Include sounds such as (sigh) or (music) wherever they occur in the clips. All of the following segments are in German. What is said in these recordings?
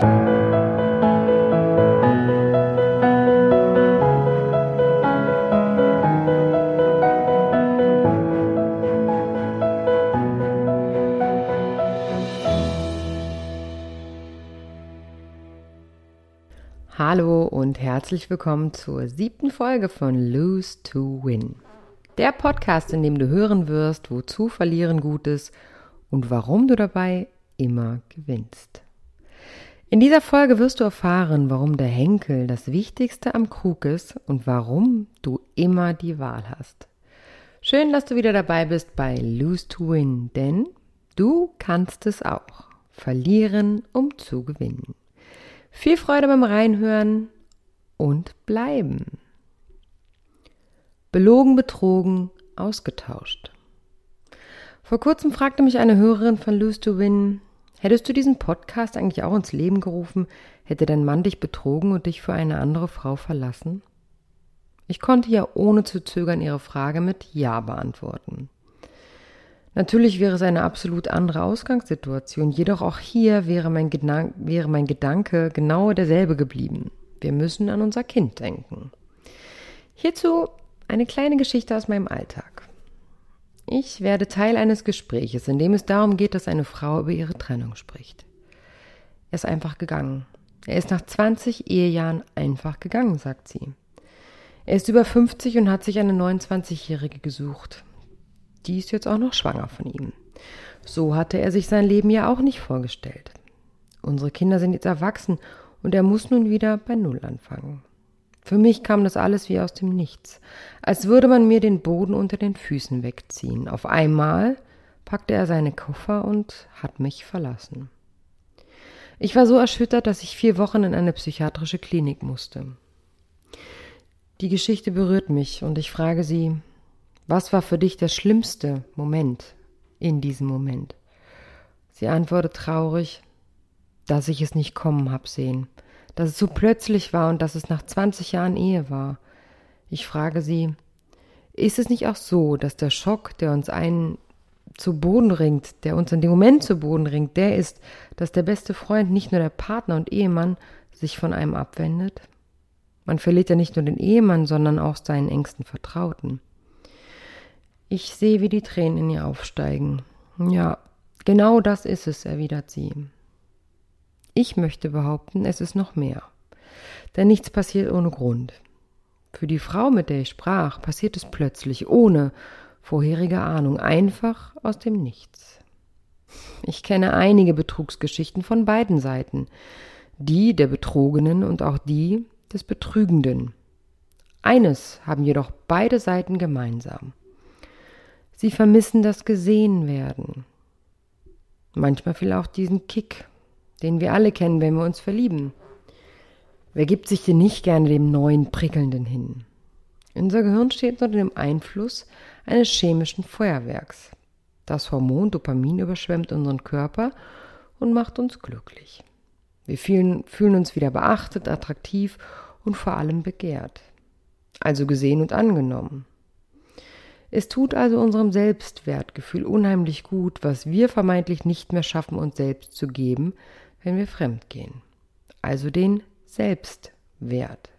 Hallo und herzlich willkommen zur siebten Folge von Lose to Win. Der Podcast, in dem du hören wirst, wozu Verlieren gut ist und warum du dabei immer gewinnst. In dieser Folge wirst du erfahren, warum der Henkel das Wichtigste am Krug ist und warum du immer die Wahl hast. Schön, dass du wieder dabei bist bei Lose to Win, denn du kannst es auch. Verlieren, um zu gewinnen. Viel Freude beim Reinhören und bleiben. Belogen, betrogen, ausgetauscht. Vor kurzem fragte mich eine Hörerin von Lose to Win, hättest du diesen Podcast eigentlich auch ins Leben gerufen, hätte dein Mann dich betrogen und dich für eine andere Frau verlassen? Ich konnte ja ohne zu zögern ihre Frage mit Ja beantworten. Natürlich wäre es eine absolut andere Ausgangssituation, jedoch auch hier wäre mein, Gedan wäre mein Gedanke genau derselbe geblieben. Wir müssen an unser Kind denken. Hierzu eine kleine Geschichte aus meinem Alltag. Ich werde Teil eines Gespräches, in dem es darum geht, dass eine Frau über ihre Trennung spricht. Er ist einfach gegangen. Er ist nach 20 Ehejahren einfach gegangen, sagt sie. Er ist über 50 und hat sich eine 29-Jährige gesucht die ist jetzt auch noch schwanger von ihm. So hatte er sich sein Leben ja auch nicht vorgestellt. Unsere Kinder sind jetzt erwachsen und er muss nun wieder bei Null anfangen. Für mich kam das alles wie aus dem Nichts, als würde man mir den Boden unter den Füßen wegziehen. Auf einmal packte er seine Koffer und hat mich verlassen. Ich war so erschüttert, dass ich vier Wochen in eine psychiatrische Klinik musste. Die Geschichte berührt mich und ich frage sie, was war für dich der schlimmste Moment in diesem Moment? Sie antwortet traurig, dass ich es nicht kommen hab sehen, dass es so plötzlich war und dass es nach 20 Jahren Ehe war. Ich frage sie, ist es nicht auch so, dass der Schock, der uns einen zu Boden ringt, der uns in dem Moment zu Boden ringt, der ist, dass der beste Freund, nicht nur der Partner und Ehemann, sich von einem abwendet? Man verliert ja nicht nur den Ehemann, sondern auch seinen engsten Vertrauten. Ich sehe, wie die Tränen in ihr aufsteigen. Ja, genau das ist es, erwidert sie. Ich möchte behaupten, es ist noch mehr. Denn nichts passiert ohne Grund. Für die Frau, mit der ich sprach, passiert es plötzlich, ohne vorherige Ahnung, einfach aus dem Nichts. Ich kenne einige Betrugsgeschichten von beiden Seiten, die der Betrogenen und auch die des Betrügenden. Eines haben jedoch beide Seiten gemeinsam. Sie vermissen das Gesehenwerden. Manchmal viel auch diesen Kick, den wir alle kennen, wenn wir uns verlieben. Wer gibt sich denn nicht gerne dem neuen Prickelnden hin? Unser Gehirn steht unter dem Einfluss eines chemischen Feuerwerks. Das Hormon Dopamin überschwemmt unseren Körper und macht uns glücklich. Wir fühlen, fühlen uns wieder beachtet, attraktiv und vor allem begehrt. Also gesehen und angenommen. Es tut also unserem Selbstwertgefühl unheimlich gut, was wir vermeintlich nicht mehr schaffen, uns selbst zu geben, wenn wir fremd gehen. Also den Selbstwert.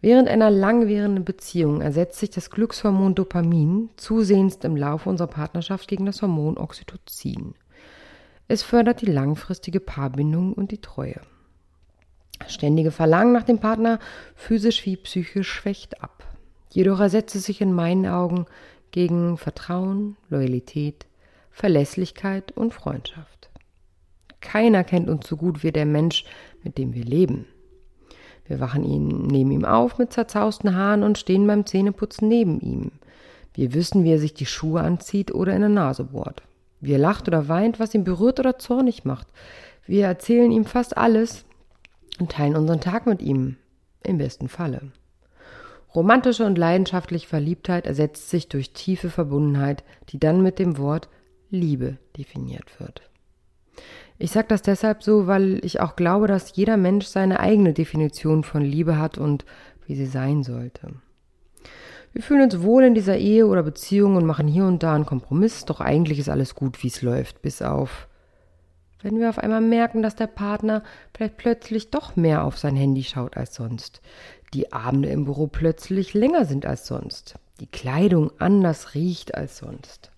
Während einer langwährenden Beziehung ersetzt sich das Glückshormon Dopamin zusehends im Laufe unserer Partnerschaft gegen das Hormon Oxytocin. Es fördert die langfristige Paarbindung und die Treue. Ständige Verlangen nach dem Partner, physisch wie psychisch, schwächt ab. Jedoch ersetzt es sich in meinen Augen gegen Vertrauen, Loyalität, Verlässlichkeit und Freundschaft. Keiner kennt uns so gut wie der Mensch, mit dem wir leben. Wir wachen ihn, neben ihm auf mit zerzausten Haaren und stehen beim Zähneputzen neben ihm. Wir wissen, wie er sich die Schuhe anzieht oder in der Nase bohrt. Wie er lacht oder weint, was ihn berührt oder zornig macht. Wir erzählen ihm fast alles und teilen unseren Tag mit ihm. Im besten Falle. Romantische und leidenschaftliche Verliebtheit ersetzt sich durch tiefe Verbundenheit, die dann mit dem Wort Liebe definiert wird. Ich sage das deshalb so, weil ich auch glaube, dass jeder Mensch seine eigene Definition von Liebe hat und wie sie sein sollte. Wir fühlen uns wohl in dieser Ehe oder Beziehung und machen hier und da einen Kompromiss, doch eigentlich ist alles gut, wie es läuft, bis auf Wenn wir auf einmal merken, dass der Partner vielleicht plötzlich doch mehr auf sein Handy schaut als sonst, die Abende im Büro plötzlich länger sind als sonst, die Kleidung anders riecht als sonst.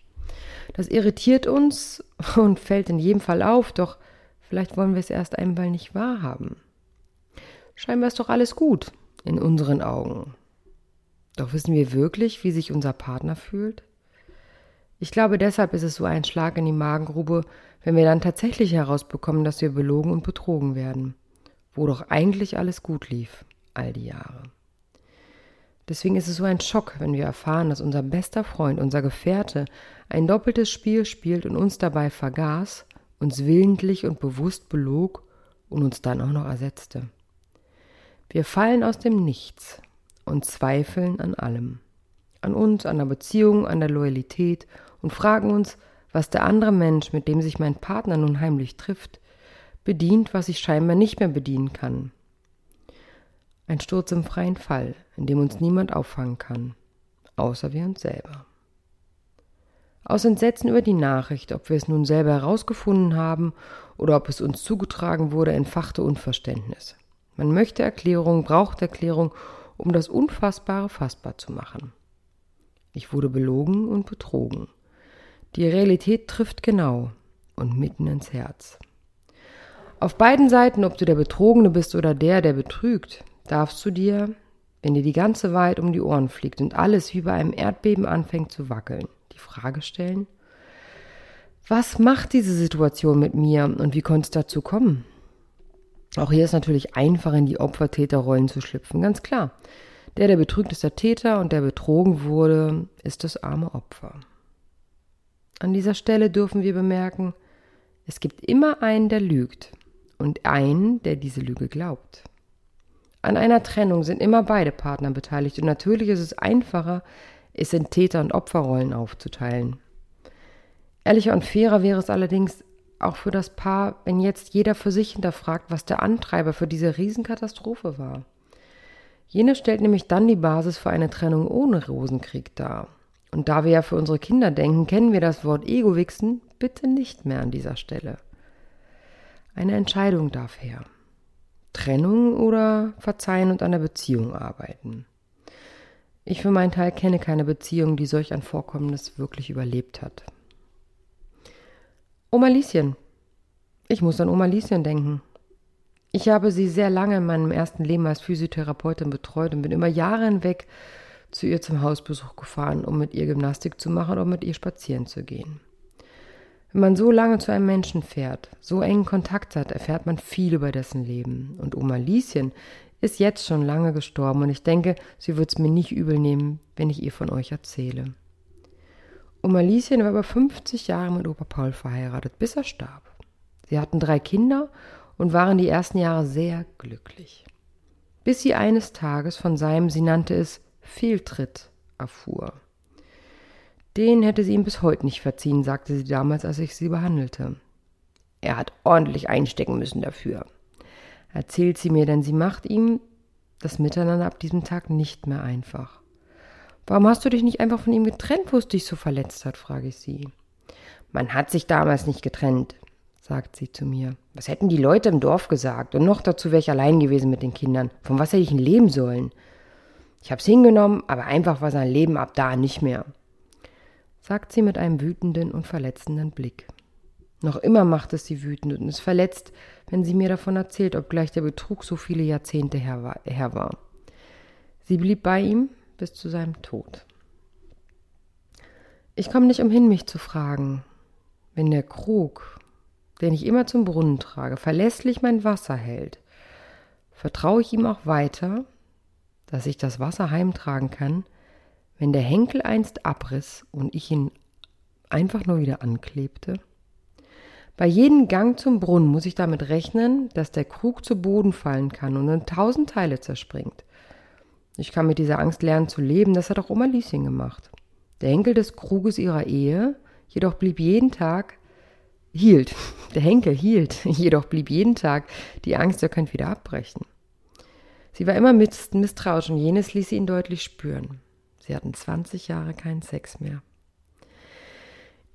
Das irritiert uns (laughs) und fällt in jedem Fall auf, doch vielleicht wollen wir es erst einmal nicht wahrhaben. Scheinbar ist doch alles gut in unseren Augen. Doch wissen wir wirklich, wie sich unser Partner fühlt? Ich glaube, deshalb ist es so ein Schlag in die Magengrube, wenn wir dann tatsächlich herausbekommen, dass wir belogen und betrogen werden, wo doch eigentlich alles gut lief, all die Jahre. Deswegen ist es so ein Schock, wenn wir erfahren, dass unser bester Freund, unser Gefährte, ein doppeltes Spiel spielt und uns dabei vergaß, uns willentlich und bewusst belog und uns dann auch noch ersetzte. Wir fallen aus dem Nichts und zweifeln an allem. An uns, an der Beziehung, an der Loyalität und fragen uns, was der andere Mensch, mit dem sich mein Partner nun heimlich trifft, bedient, was ich scheinbar nicht mehr bedienen kann. Ein Sturz im freien Fall, in dem uns niemand auffangen kann, außer wir uns selber. Aus Entsetzen über die Nachricht, ob wir es nun selber herausgefunden haben oder ob es uns zugetragen wurde, entfachte Unverständnis. Man möchte Erklärung, braucht Erklärung, um das Unfassbare fassbar zu machen. Ich wurde belogen und betrogen. Die Realität trifft genau und mitten ins Herz. Auf beiden Seiten, ob du der Betrogene bist oder der, der betrügt, darfst du dir, wenn dir die ganze Wahrheit um die Ohren fliegt und alles wie bei einem Erdbeben anfängt zu wackeln, die Frage stellen, was macht diese Situation mit mir und wie konnte es dazu kommen? Auch hier ist natürlich einfach in die Opfer-Täter-Rollen zu schlüpfen, ganz klar. Der, der betrügt, ist der Täter und der betrogen wurde, ist das arme Opfer. An dieser Stelle dürfen wir bemerken, es gibt immer einen, der lügt und einen, der diese Lüge glaubt. An einer Trennung sind immer beide Partner beteiligt und natürlich ist es einfacher, es in Täter- und Opferrollen aufzuteilen. Ehrlicher und fairer wäre es allerdings auch für das Paar, wenn jetzt jeder für sich hinterfragt, was der Antreiber für diese Riesenkatastrophe war. Jene stellt nämlich dann die Basis für eine Trennung ohne Rosenkrieg dar. Und da wir ja für unsere Kinder denken, kennen wir das Wort Ego-Wichsen bitte nicht mehr an dieser Stelle. Eine Entscheidung darf her. Trennung oder verzeihen und an der Beziehung arbeiten. Ich für meinen Teil kenne keine Beziehung, die solch ein Vorkommnis wirklich überlebt hat. Oma Lieschen. Ich muss an Oma Lieschen denken. Ich habe sie sehr lange in meinem ersten Leben als Physiotherapeutin betreut und bin immer Jahre hinweg zu ihr zum Hausbesuch gefahren, um mit ihr Gymnastik zu machen oder mit ihr spazieren zu gehen. Wenn man so lange zu einem Menschen fährt, so engen Kontakt hat, erfährt man viel über dessen Leben. Und Oma Lieschen ist jetzt schon lange gestorben und ich denke, sie wird es mir nicht übel nehmen, wenn ich ihr von euch erzähle. Oma Lieschen war über 50 Jahre mit Opa Paul verheiratet, bis er starb. Sie hatten drei Kinder und waren die ersten Jahre sehr glücklich. Bis sie eines Tages von seinem, sie nannte es Fehltritt erfuhr. Den hätte sie ihm bis heute nicht verziehen, sagte sie damals, als ich sie behandelte. Er hat ordentlich einstecken müssen dafür. Erzählt sie mir, denn sie macht ihm das Miteinander ab diesem Tag nicht mehr einfach. Warum hast du dich nicht einfach von ihm getrennt, wo es dich so verletzt hat, frage ich sie. Man hat sich damals nicht getrennt, sagt sie zu mir. Was hätten die Leute im Dorf gesagt? Und noch dazu wäre ich allein gewesen mit den Kindern. Von was hätte ich denn leben sollen? Ich hab's hingenommen, aber einfach war sein Leben ab da nicht mehr, sagt sie mit einem wütenden und verletzenden Blick. Noch immer macht es sie wütend und es verletzt, wenn sie mir davon erzählt, obgleich der Betrug so viele Jahrzehnte her war. Her war. Sie blieb bei ihm bis zu seinem Tod. Ich komme nicht umhin, mich zu fragen, wenn der Krug, den ich immer zum Brunnen trage, verlässlich mein Wasser hält, vertraue ich ihm auch weiter, dass ich das Wasser heimtragen kann, wenn der Henkel einst abriss und ich ihn einfach nur wieder anklebte? Bei jedem Gang zum Brunnen muss ich damit rechnen, dass der Krug zu Boden fallen kann und in tausend Teile zerspringt. Ich kann mit dieser Angst lernen zu leben, das hat auch Oma Lieschen gemacht. Der Henkel des Kruges ihrer Ehe jedoch blieb jeden Tag, hielt, (laughs) der Henkel hielt, (laughs) jedoch blieb jeden Tag die Angst, er könnte wieder abbrechen. Sie war immer misstrauisch und jenes ließ sie ihn deutlich spüren. Sie hatten 20 Jahre keinen Sex mehr.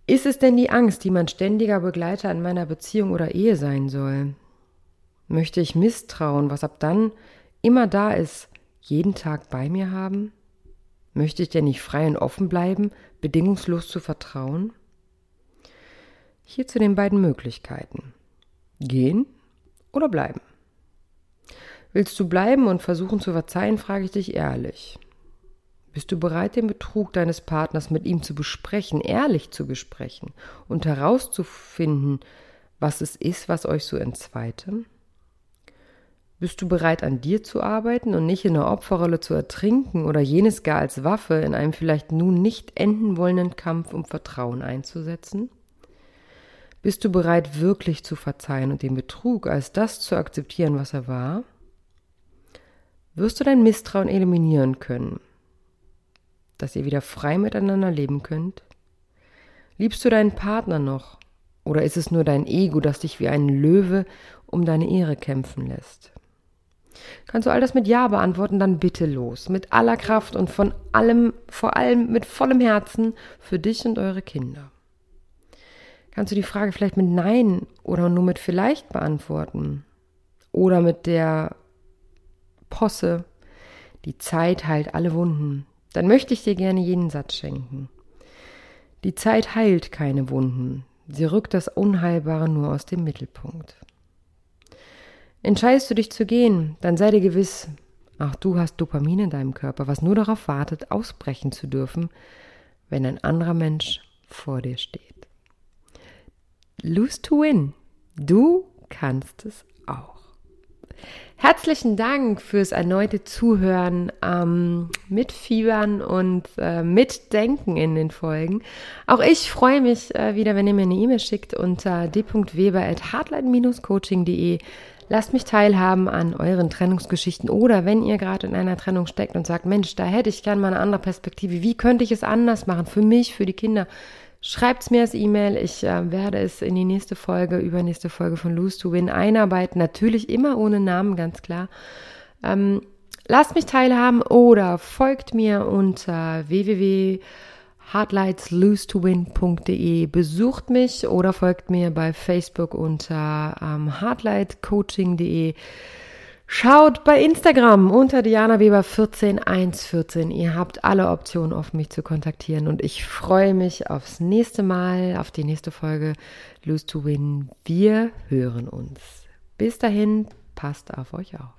Ist es denn die Angst, die mein ständiger Begleiter in meiner Beziehung oder Ehe sein soll? Möchte ich Misstrauen, was ab dann immer da ist, jeden Tag bei mir haben? Möchte ich denn nicht frei und offen bleiben, bedingungslos zu vertrauen? Hier zu den beiden Möglichkeiten. Gehen oder bleiben. Willst du bleiben und versuchen zu verzeihen, frage ich dich ehrlich. Bist du bereit, den Betrug deines Partners mit ihm zu besprechen, ehrlich zu besprechen und herauszufinden, was es ist, was euch so entzweite? Bist du bereit, an dir zu arbeiten und nicht in der Opferrolle zu ertrinken oder jenes gar als Waffe in einem vielleicht nun nicht enden wollenden Kampf um Vertrauen einzusetzen? Bist du bereit, wirklich zu verzeihen und den Betrug als das zu akzeptieren, was er war? Wirst du dein Misstrauen eliminieren können, dass ihr wieder frei miteinander leben könnt? Liebst du deinen Partner noch? Oder ist es nur dein Ego, das dich wie ein Löwe um deine Ehre kämpfen lässt? Kannst du all das mit Ja beantworten, dann bitte los. Mit aller Kraft und von allem, vor allem mit vollem Herzen für dich und eure Kinder. Kannst du die Frage vielleicht mit Nein oder nur mit vielleicht beantworten? Oder mit der Posse, die Zeit heilt alle Wunden dann möchte ich dir gerne jeden Satz schenken. Die Zeit heilt keine Wunden, sie rückt das Unheilbare nur aus dem Mittelpunkt. Entscheidest du dich zu gehen, dann sei dir gewiss, ach du hast Dopamin in deinem Körper, was nur darauf wartet, ausbrechen zu dürfen, wenn ein anderer Mensch vor dir steht. Lose to win. Du kannst es auch. Herzlichen Dank fürs erneute Zuhören, ähm, mitfiebern und äh, mitdenken in den Folgen. Auch ich freue mich äh, wieder, wenn ihr mir eine E-Mail schickt unter d.weber.hardline-coaching.de. Lasst mich teilhaben an euren Trennungsgeschichten oder wenn ihr gerade in einer Trennung steckt und sagt, Mensch, da hätte ich gerne mal eine andere Perspektive. Wie könnte ich es anders machen für mich, für die Kinder? Schreibt es mir als E-Mail. Ich äh, werde es in die nächste Folge, übernächste Folge von Lose to Win einarbeiten. Natürlich immer ohne Namen, ganz klar. Ähm, lasst mich teilhaben oder folgt mir unter www.hardlightslose2win.de. Besucht mich oder folgt mir bei Facebook unter ähm, hardlightcoaching.de. Schaut bei Instagram unter Diana Weber 14114. Ihr habt alle Optionen offen, mich zu kontaktieren. Und ich freue mich aufs nächste Mal, auf die nächste Folge Lose to Win. Wir hören uns. Bis dahin, passt auf euch auf.